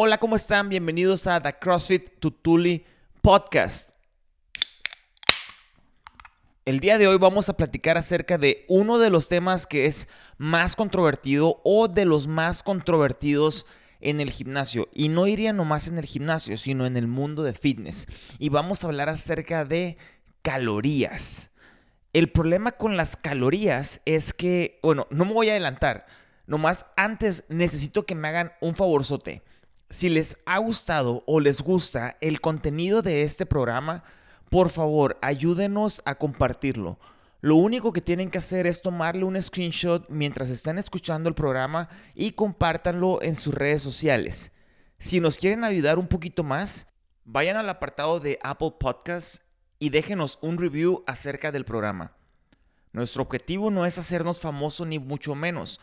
Hola, ¿cómo están? Bienvenidos a The CrossFit Tutuli Podcast. El día de hoy vamos a platicar acerca de uno de los temas que es más controvertido o de los más controvertidos en el gimnasio. Y no iría nomás en el gimnasio, sino en el mundo de fitness. Y vamos a hablar acerca de calorías. El problema con las calorías es que, bueno, no me voy a adelantar. Nomás antes necesito que me hagan un favorzote. Si les ha gustado o les gusta el contenido de este programa, por favor, ayúdenos a compartirlo. Lo único que tienen que hacer es tomarle un screenshot mientras están escuchando el programa y compártanlo en sus redes sociales. Si nos quieren ayudar un poquito más, vayan al apartado de Apple Podcasts y déjenos un review acerca del programa. Nuestro objetivo no es hacernos famosos ni mucho menos.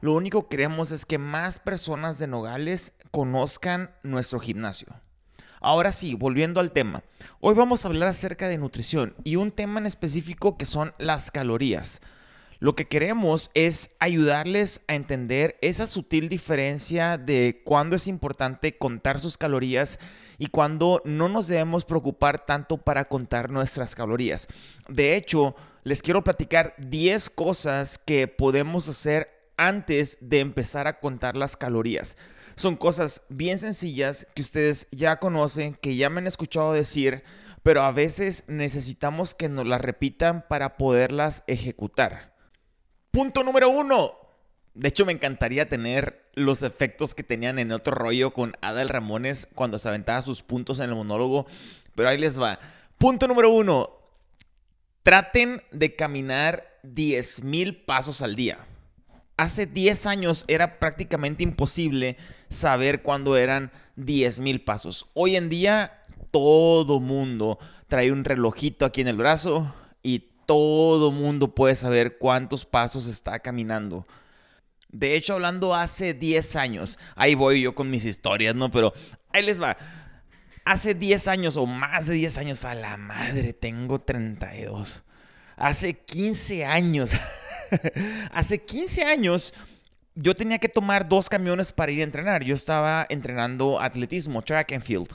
Lo único que queremos es que más personas de Nogales conozcan nuestro gimnasio. Ahora sí, volviendo al tema. Hoy vamos a hablar acerca de nutrición y un tema en específico que son las calorías. Lo que queremos es ayudarles a entender esa sutil diferencia de cuándo es importante contar sus calorías y cuándo no nos debemos preocupar tanto para contar nuestras calorías. De hecho, les quiero platicar 10 cosas que podemos hacer antes de empezar a contar las calorías. Son cosas bien sencillas que ustedes ya conocen, que ya me han escuchado decir, pero a veces necesitamos que nos las repitan para poderlas ejecutar. Punto número uno. De hecho, me encantaría tener los efectos que tenían en otro rollo con Adal Ramones cuando se aventaba sus puntos en el monólogo, pero ahí les va. Punto número uno. Traten de caminar 10.000 pasos al día hace 10 años era prácticamente imposible saber cuándo eran 10 mil pasos. Hoy en día todo mundo trae un relojito aquí en el brazo y todo mundo puede saber cuántos pasos está caminando. De hecho, hablando hace 10 años, ahí voy yo con mis historias, ¿no? Pero ahí les va. Hace 10 años o más de 10 años, a la madre, tengo 32. Hace 15 años. Hace 15 años yo tenía que tomar dos camiones para ir a entrenar. Yo estaba entrenando atletismo, track and field.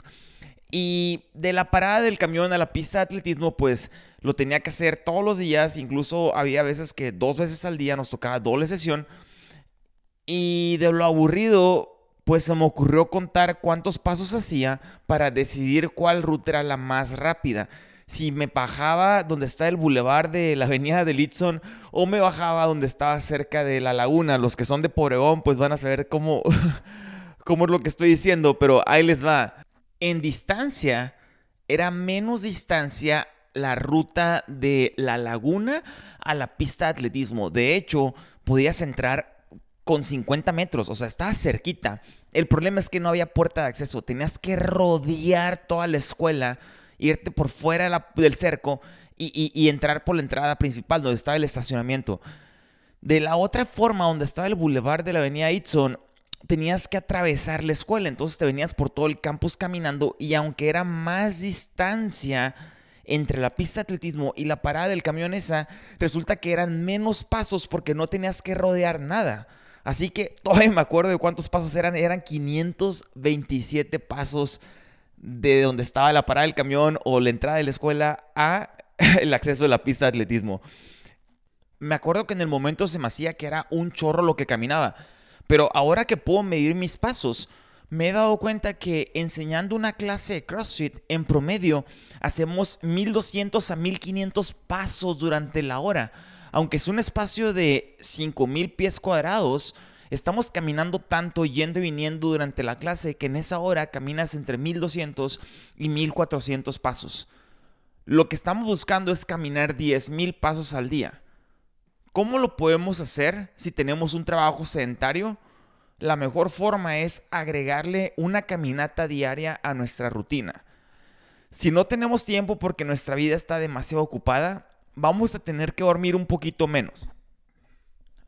Y de la parada del camión a la pista de atletismo, pues lo tenía que hacer todos los días. Incluso había veces que dos veces al día nos tocaba doble sesión. Y de lo aburrido, pues se me ocurrió contar cuántos pasos hacía para decidir cuál ruta era la más rápida si me bajaba donde está el bulevar de la avenida de Litson o me bajaba donde estaba cerca de la laguna. Los que son de Poregón pues van a saber cómo, cómo es lo que estoy diciendo, pero ahí les va. En distancia era menos distancia la ruta de la laguna a la pista de atletismo. De hecho, podías entrar con 50 metros, o sea, estaba cerquita. El problema es que no había puerta de acceso, tenías que rodear toda la escuela irte por fuera del cerco y, entrar por la entrada principal donde estaba el estacionamiento. De la otra forma, donde estaba el bulevar de la avenida Itson, tenías que atravesar la escuela. Entonces te venías por todo el campus caminando y aunque era más distancia entre la pista de atletismo y la parada del camión esa, resulta que eran menos pasos porque no tenías que rodear nada. Así que todavía me acuerdo de cuántos pasos eran. Eran 527 pasos de donde estaba la parada del camión o la entrada de la escuela a el acceso de la pista de atletismo. Me acuerdo que en el momento se me hacía que era un chorro lo que caminaba, pero ahora que puedo medir mis pasos, me he dado cuenta que enseñando una clase de CrossFit en promedio hacemos 1200 a 1500 pasos durante la hora. Aunque es un espacio de 5000 pies cuadrados, Estamos caminando tanto, yendo y viniendo durante la clase, que en esa hora caminas entre 1200 y 1400 pasos. Lo que estamos buscando es caminar 10.000 pasos al día. ¿Cómo lo podemos hacer si tenemos un trabajo sedentario? La mejor forma es agregarle una caminata diaria a nuestra rutina. Si no tenemos tiempo porque nuestra vida está demasiado ocupada, vamos a tener que dormir un poquito menos.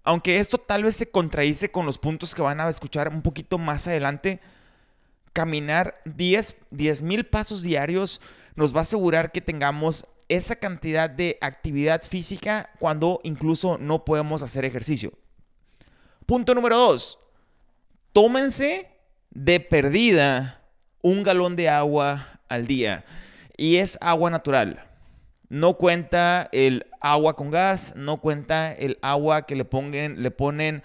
Aunque esto tal vez se contradice con los puntos que van a escuchar un poquito más adelante, caminar 10 mil pasos diarios nos va a asegurar que tengamos esa cantidad de actividad física cuando incluso no podemos hacer ejercicio. Punto número 2. Tómense de perdida un galón de agua al día. Y es agua natural. No cuenta el agua con gas, no cuenta el agua que le, pongan, le ponen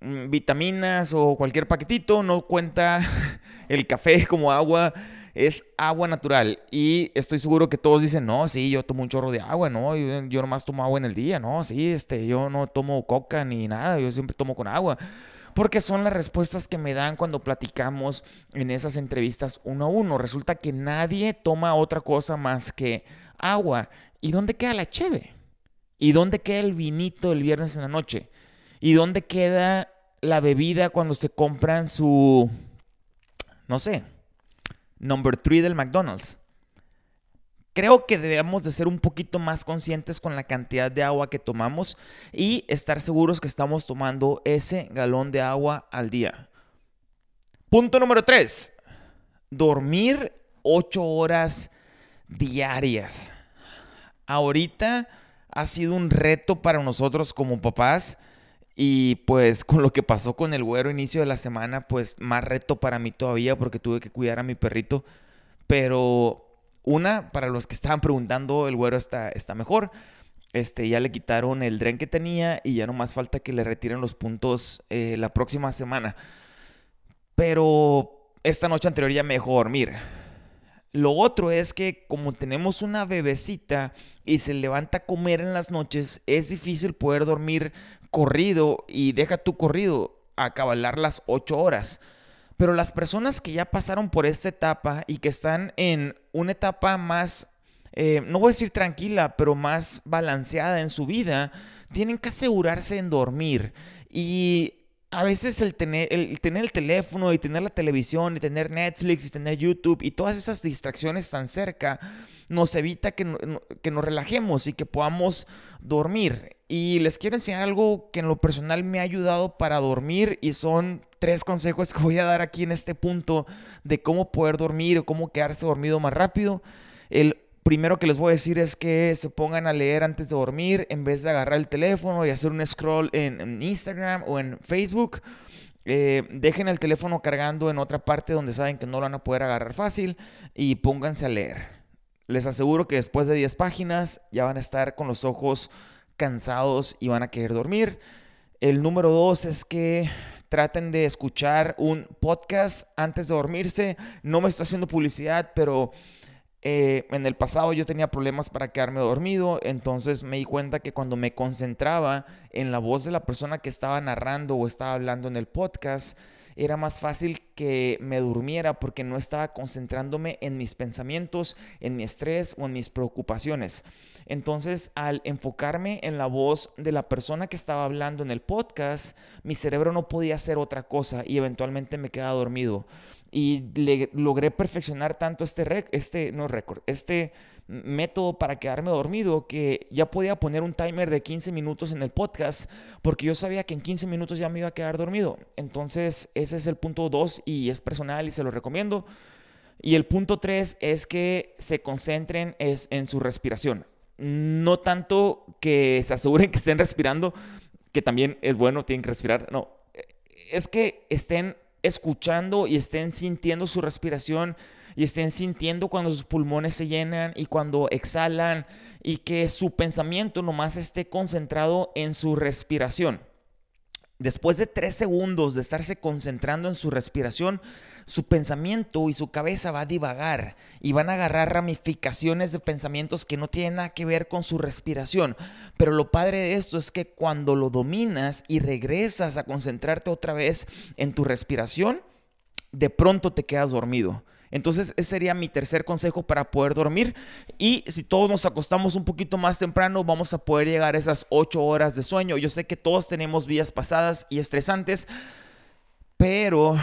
mm, vitaminas o cualquier paquetito, no cuenta el café como agua, es agua natural. Y estoy seguro que todos dicen, no, sí, yo tomo un chorro de agua, no, yo, yo nomás tomo agua en el día, no, sí, este, yo no tomo coca ni nada, yo siempre tomo con agua porque son las respuestas que me dan cuando platicamos en esas entrevistas uno a uno. Resulta que nadie toma otra cosa más que agua. ¿Y dónde queda la cheve? ¿Y dónde queda el vinito el viernes en la noche? ¿Y dónde queda la bebida cuando se compran su, no sé, number three del McDonald's? Creo que debemos de ser un poquito más conscientes con la cantidad de agua que tomamos y estar seguros que estamos tomando ese galón de agua al día. Punto número 3. Dormir 8 horas diarias. Ahorita ha sido un reto para nosotros como papás y pues con lo que pasó con el güero inicio de la semana, pues más reto para mí todavía porque tuve que cuidar a mi perrito. Pero una, para los que estaban preguntando, el güero está, está mejor. Este, ya le quitaron el dren que tenía y ya no más falta que le retiren los puntos eh, la próxima semana. Pero esta noche anterior ya me dejó dormir. Lo otro es que como tenemos una bebecita y se levanta a comer en las noches, es difícil poder dormir corrido y deja tu corrido a cabalar las 8 horas. Pero las personas que ya pasaron por esta etapa y que están en una etapa más, eh, no voy a decir tranquila, pero más balanceada en su vida, tienen que asegurarse en dormir. Y a veces el tener, el teléfono y tener la televisión y tener Netflix y tener YouTube y todas esas distracciones tan cerca nos evita que nos relajemos y que podamos dormir. Y les quiero enseñar algo que en lo personal me ha ayudado para dormir y son tres consejos que voy a dar aquí en este punto de cómo poder dormir o cómo quedarse dormido más rápido. El primero que les voy a decir es que se pongan a leer antes de dormir en vez de agarrar el teléfono y hacer un scroll en, Instagram o en Facebook. Eh, dejen el teléfono cargando en otra parte donde saben que no lo van a poder agarrar fácil y pónganse a leer. Les aseguro que después de 10 páginas ya van a estar con los ojos cansados y van a querer dormir. El número dos es que traten de escuchar un podcast antes de dormirse. No me estoy haciendo publicidad, pero eh, en el pasado yo tenía problemas para quedarme dormido, entonces me di cuenta que cuando me concentraba en la voz de la persona que estaba narrando o estaba hablando en el podcast, era más fácil que me durmiera porque no estaba concentrándome en mis pensamientos, en mi estrés o en mis preocupaciones. Entonces, al enfocarme en la voz de la persona que estaba hablando en el podcast, mi cerebro no podía hacer otra cosa y eventualmente me quedaba dormido. Y logré perfeccionar tanto este, este no récord, este método para quedarme dormido que ya podía poner un timer de 15 minutos en el podcast porque yo sabía que en 15 minutos ya me iba a quedar dormido. Entonces ese es el punto 2 y es personal y se lo recomiendo. Y el punto 3 es que se concentren en su respiración. No tanto que se aseguren que estén respirando, que también es bueno, tienen que respirar. No, es que estén escuchando y estén sintiendo su respiración y estén sintiendo cuando sus pulmones se llenan y cuando exhalan y que su pensamiento nomás esté concentrado en su respiración. Después de tres segundos de estarse concentrando en su respiración, su pensamiento y su cabeza va a divagar y van a agarrar ramificaciones de pensamientos que no tienen nada que ver con su respiración. Pero lo padre de esto es que cuando lo dominas y regresas a concentrarte otra vez en tu respiración, de pronto te quedas dormido. Entonces, ese sería mi tercer consejo para poder dormir. Y si todos nos acostamos un poquito más temprano, vamos a poder llegar a esas ocho horas de sueño. Yo sé que todos tenemos vidas pasadas y estresantes, pero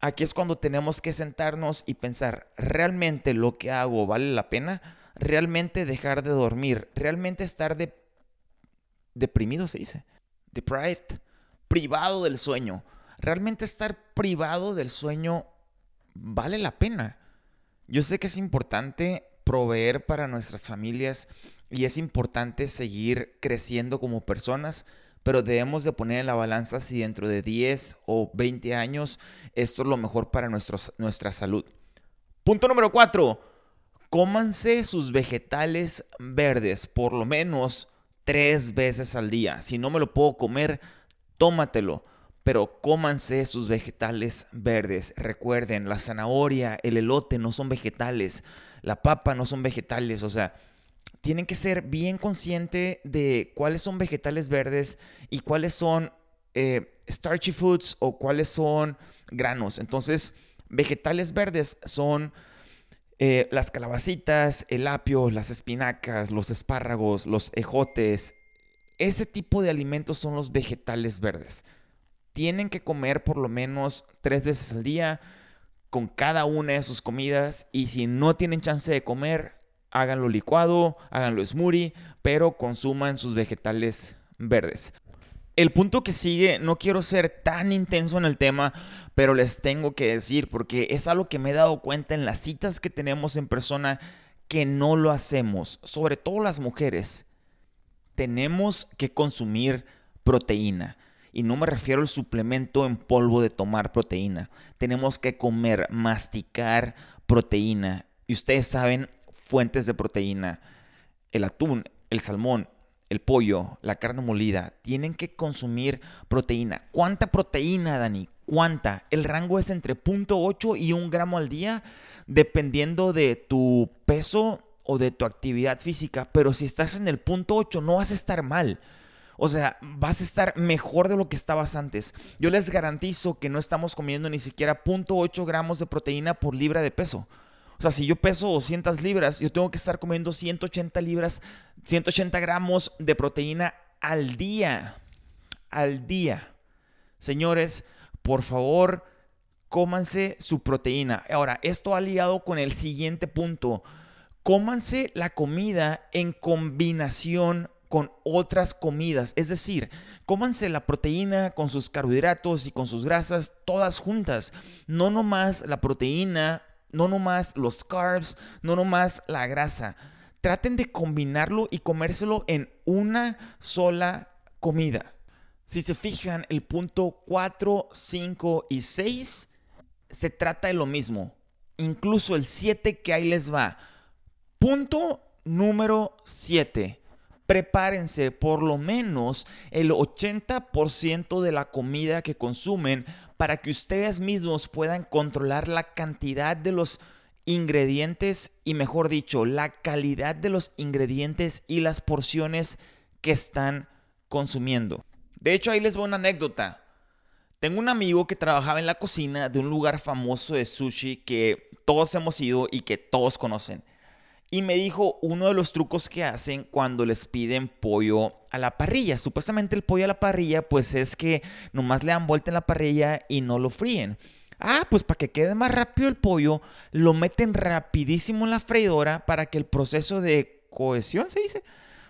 aquí es cuando tenemos que sentarnos y pensar, ¿realmente lo que hago vale la pena? ¿Realmente dejar de dormir? ¿Realmente estar de... deprimido se dice? Deprived, privado del sueño. ¿Realmente estar privado del sueño vale la pena. Yo sé que es importante proveer para nuestras familias y es importante seguir creciendo como personas, pero debemos de poner en la balanza si dentro de 10 o 20 años esto es lo mejor para nuestra salud. Punto número 4. Cómanse sus vegetales verdes por lo menos tres veces al día. Si no me lo puedo comer, tómatelo. Pero cómanse sus vegetales verdes. Recuerden, la zanahoria, el elote no son vegetales. La papa no son vegetales. O sea, tienen que ser bien conscientes de cuáles son vegetales verdes y cuáles son eh, starchy foods o cuáles son granos. Entonces, vegetales verdes son eh, las calabacitas, el apio, las espinacas, los espárragos, los ejotes. Ese tipo de alimentos son los vegetales verdes. Tienen que comer por lo menos tres veces al día con cada una de sus comidas y si no tienen chance de comer, háganlo licuado, háganlo smoothie, pero consuman sus vegetales verdes. El punto que sigue, no quiero ser tan intenso en el tema, pero les tengo que decir, porque es algo que me he dado cuenta en las citas que tenemos en persona, que no lo hacemos, sobre todo las mujeres. Tenemos que consumir proteína. Y no me refiero al suplemento en polvo de tomar proteína. Tenemos que comer, masticar proteína. Y ustedes saben, fuentes de proteína, el atún, el salmón, el pollo, la carne molida, tienen que consumir proteína. ¿Cuánta proteína, Dani? ¿Cuánta? El rango es entre 0.8 y 1 gramo al día, dependiendo de tu peso o de tu actividad física. Pero si estás en el punto 8, no vas a estar mal. O sea, vas a estar mejor de lo que estabas antes. Yo les garantizo que no estamos comiendo ni siquiera 0.8 gramos de proteína por libra de peso. O sea, si yo peso 200 libras, yo tengo que estar comiendo 180 libras, 180 gramos de proteína al día. Al día. Señores, por favor, cómanse su proteína. Ahora, esto ha ligado con el siguiente punto. Cómanse la comida en combinación con otras comidas. Es decir, cómanse la proteína con sus carbohidratos y con sus grasas todas juntas. No nomás la proteína no nomás los carbs, no nomás la grasa. Traten de combinarlo y comérselo en una sola comida. Si se fijan, el punto 4, 5 y 6 se trata de lo mismo. Incluso el 7 que ahí les va. Punto número 7. Prepárense por lo menos el 80% de la comida que consumen para que ustedes mismos puedan controlar la cantidad de los ingredientes y mejor dicho, la calidad de los ingredientes y las porciones que están consumiendo. De hecho, ahí les voy una anécdota. Tengo un amigo que trabajaba en la cocina de un lugar famoso de sushi que todos hemos ido y que todos conocen y me dijo uno de los trucos que hacen cuando les piden pollo a la parrilla. Supuestamente el pollo a la parrilla pues es que nomás le dan vuelta en la parrilla y no lo fríen. Ah, pues para que quede más rápido el pollo, lo meten rapidísimo en la freidora para que el proceso de cohesión se dice,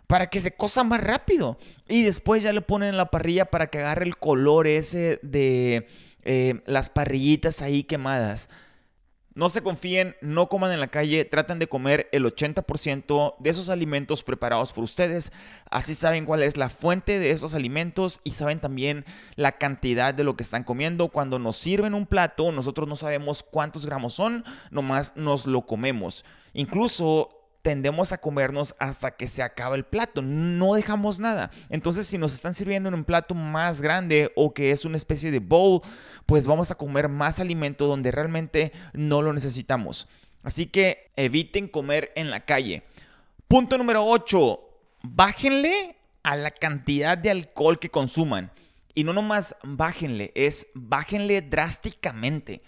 para que se cosa más rápido. Y después ya le ponen en la parrilla para que agarre el color ese de eh, las parrillitas ahí quemadas. No se confíen, no coman en la calle, traten de comer el 80% de esos alimentos preparados por ustedes. Así saben cuál es la fuente de esos alimentos y saben también la cantidad de lo que están comiendo. Cuando nos sirven un plato, nosotros no sabemos cuántos gramos son, nomás nos lo comemos. Incluso tendemos a comernos hasta que se acaba el plato, no dejamos nada. Entonces, si nos están sirviendo en un plato más grande o que es una especie de bowl, pues vamos a comer más alimento donde realmente no lo necesitamos. Así que eviten comer en la calle. Punto número 8. Bájenle a la cantidad de alcohol que consuman. Y no nomás bájenle, es bájenle drásticamente.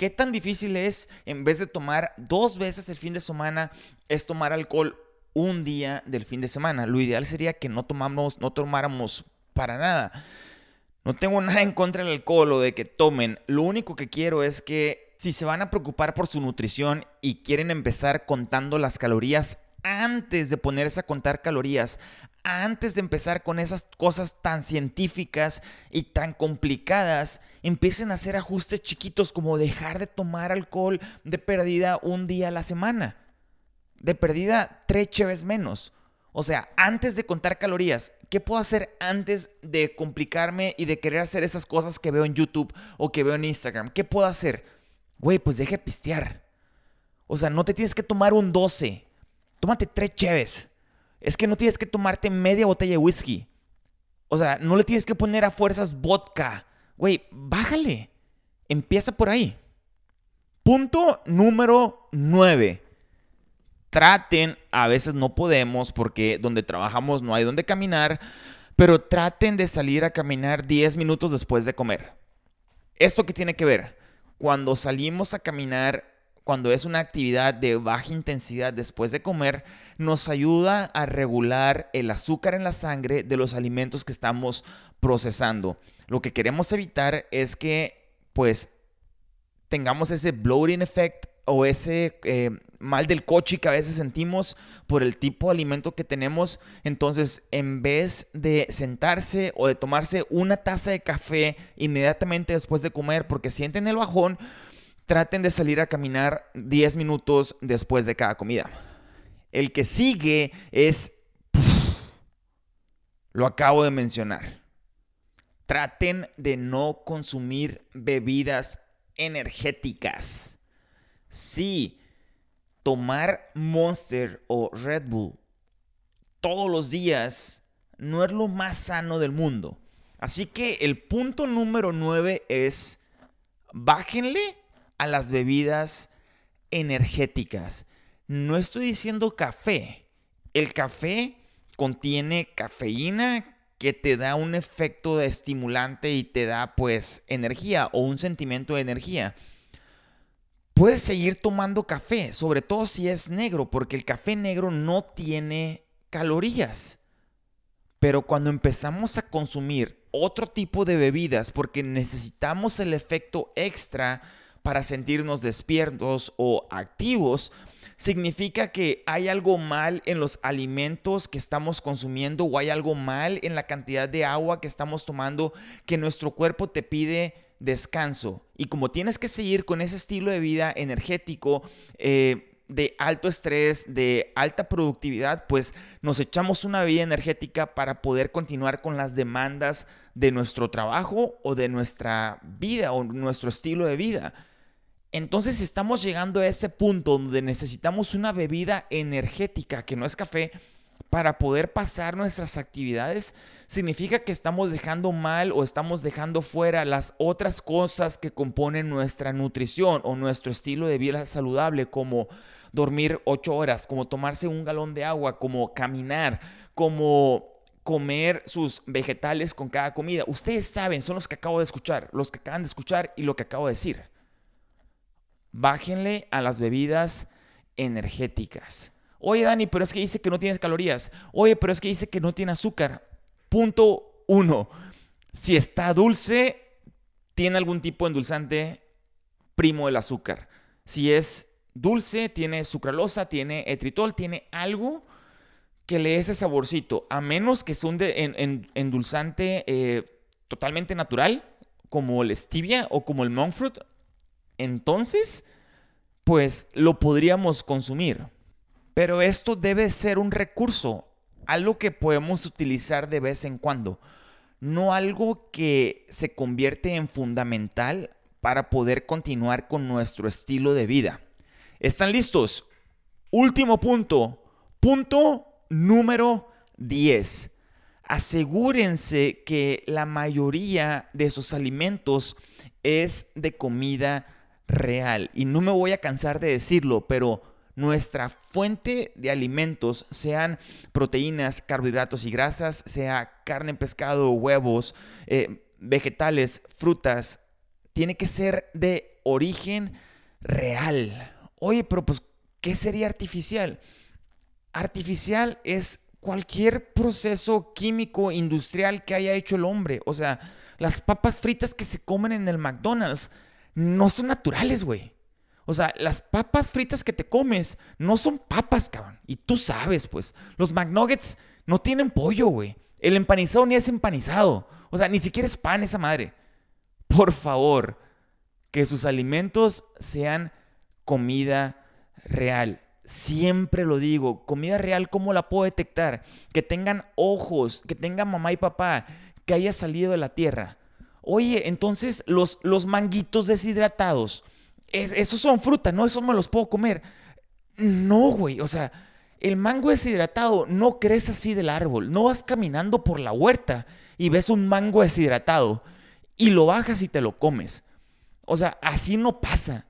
¿Qué tan difícil es, en vez de tomar dos veces el fin de semana, es tomar alcohol un día del fin de semana? Lo ideal sería que no, tomamos, no tomáramos para nada. No tengo nada en contra del alcohol o de que tomen. Lo único que quiero es que si se van a preocupar por su nutrición y quieren empezar contando las calorías antes de ponerse a contar calorías, antes de empezar con esas cosas tan científicas y tan complicadas, empiecen a hacer ajustes chiquitos como dejar de tomar alcohol de perdida un día a la semana. De perdida tres cheves menos. O sea, antes de contar calorías, ¿qué puedo hacer antes de complicarme y de querer hacer esas cosas que veo en YouTube o que veo en Instagram? ¿Qué puedo hacer? Güey, pues deje pistear. O sea, no te tienes que tomar un 12. Tómate tres cheves. Es que no tienes que tomarte media botella de whisky. O sea, no le tienes que poner a fuerzas vodka. Güey, bájale. Empieza por ahí. Punto número 9 traten, a veces no podemos porque donde trabajamos no hay donde caminar, pero traten de salir a caminar 10 minutos después de comer. ¿Esto qué tiene que ver? Cuando salimos a caminar, cuando es una actividad de baja intensidad después de comer, nos ayuda a regular el azúcar en la sangre de los alimentos que estamos procesando. Lo que queremos evitar es que, pues, tengamos ese bloating effect o ese eh, mal del coche que a veces sentimos por el tipo de alimento que tenemos. Entonces, en vez de sentarse o de tomarse una taza de café inmediatamente después de comer porque sienten el bajón, traten de salir a caminar 10 minutos después de cada comida. El que sigue es... lo acabo de mencionar. Traten de no consumir bebidas energéticas. Sí, tomar Monster o Red Bull todos los días no es lo más sano del mundo. Así que el punto número 9 es bájenle a las bebidas energéticas. No estoy diciendo café. El café contiene cafeína que te da un efecto estimulante y te da pues energía o un sentimiento de energía puedes seguir tomando café, sobre todo si es negro, porque el café negro no tiene calorías. Pero cuando empezamos a consumir otro tipo de bebidas, porque necesitamos el efecto extra para sentirnos despiertos o activos, significa que hay algo mal en los alimentos que estamos consumiendo o hay algo mal en la cantidad de agua que estamos tomando que nuestro cuerpo te pide descanso. Y como tienes que seguir con ese estilo de vida energético, eh, de alto estrés, de alta productividad, pues nos echamos una vida energética para poder continuar con las demandas de nuestro trabajo o de nuestra vida o nuestro estilo de vida. Entonces estamos llegando a ese punto donde necesitamos una bebida energética que no es café para poder pasar nuestras actividades, significa que estamos dejando mal o estamos dejando fuera las otras cosas que componen nuestra nutrición o nuestro estilo de vida saludable, como dormir ocho horas, como tomarse un galón de agua, como caminar, como comer sus vegetales con cada comida. Ustedes saben, son los que acabo de escuchar, los que acaban de escuchar y lo que acabo de decir. Bájenle a las bebidas energéticas. Oye, Dani, pero es que dice que no tienes calorías. Oye, pero es que dice que no tiene azúcar. Punto uno. Si está dulce, tiene algún tipo de endulzante primo del azúcar. Si es dulce, tiene sucralosa, tiene etritol, tiene algo que le dé ese saborcito. A menos que sea un endulzante eh, totalmente natural, como el stevia o como el monk fruit, entonces, pues lo podríamos consumir. Pero esto debe ser un recurso algo que podemos utilizar de vez en cuando, no algo que se convierte en fundamental para poder continuar con nuestro estilo de vida. ¿Están listos? Último punto, punto número 10. Asegúrense que la mayoría de sus alimentos es de comida real. Y no me voy a cansar de decirlo, pero nuestra fuente de alimentos, sean proteínas, carbohidratos y grasas, sea carne, pescado, huevos, eh, vegetales, frutas, tiene que ser de origen real. Oye, pero pues, ¿qué sería artificial? Artificial es cualquier proceso químico industrial que haya hecho el hombre. O sea, las papas fritas que se comen en el McDonald's no son naturales, güey. O sea, las papas fritas que te comes no son papas, cabrón. Y tú sabes, pues. Los McNuggets no tienen pollo, güey. El empanizado ni es empanizado. O sea, ni siquiera es pan esa madre. Por favor, que sus alimentos sean comida real. Siempre lo digo, comida real, ¿cómo la puedo detectar? Que tengan ojos, que tengan mamá y papá, que haya salido de la tierra. Oye, entonces los, los manguitos deshidratados, esos son fruta, ¿no? Esos me los puedo comer. No, güey, o sea, el mango deshidratado no crece así del árbol. No vas caminando por la huerta y ves un mango deshidratado y lo bajas y te lo comes. O sea, así no pasa.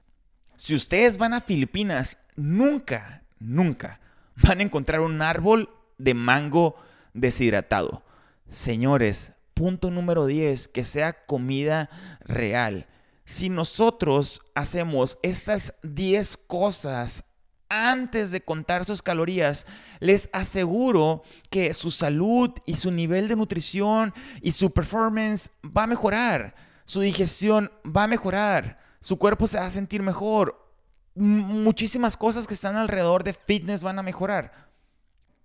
Si ustedes van a Filipinas, nunca, nunca van a encontrar un árbol de mango deshidratado. Señores, punto número 10, que sea comida real. Si nosotros hacemos esas 10 cosas antes de contar sus calorías, les aseguro que su salud y su nivel de nutrición y su performance va a mejorar. Su digestión va a mejorar. Su cuerpo se va a sentir mejor. muchísimas cosas que están alrededor de fitness van a mejorar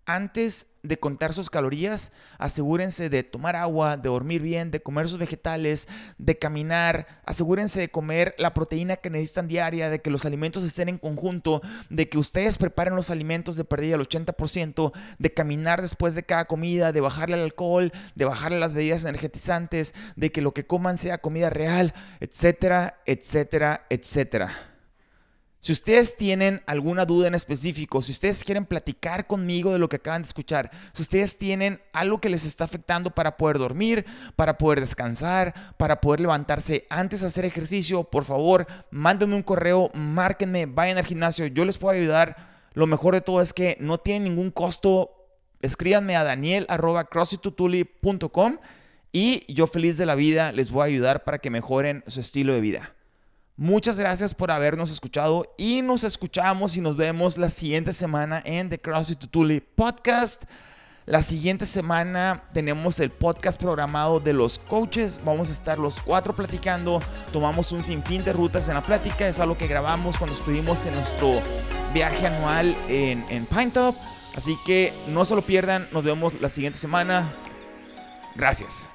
antes de contar sus calorías, asegúrense de tomar agua, de dormir bien, de comer sus vegetales, de caminar, asegúrense de comer la proteína que necesitan diaria, de que los alimentos estén en conjunto, de que ustedes preparen los alimentos de pérdida al 80%, de caminar después de cada comida, de bajarle el alcohol, de bajarle las bebidas energetizantes, de que lo que coman sea comida real, etcétera, etcétera, etcétera. Si ustedes tienen alguna duda en específico, si ustedes quieren platicar conmigo de lo que acaban de escuchar, si ustedes tienen algo que les está afectando para poder dormir, para poder descansar, para poder levantarse antes de hacer ejercicio, por favor, mándenme un correo, márquenme, vayan al gimnasio, yo les puedo ayudar. Lo mejor de todo es que no tienen ningún costo. Escríbanme a daniel.crossfitutuli.com y yo feliz de la vida les voy a ayudar para que mejoren su estilo de vida. Muchas gracias por habernos escuchado y nos escuchamos y nos vemos la siguiente semana en The CrossFit Tutuli Podcast. La siguiente semana tenemos el podcast programado de los coaches. Vamos a estar los cuatro platicando. Tomamos un sinfín de rutas en la plática. Es algo que grabamos cuando estuvimos en nuestro viaje anual en, en Pine Top. Así que no se lo pierdan. Nos vemos la siguiente semana. Gracias.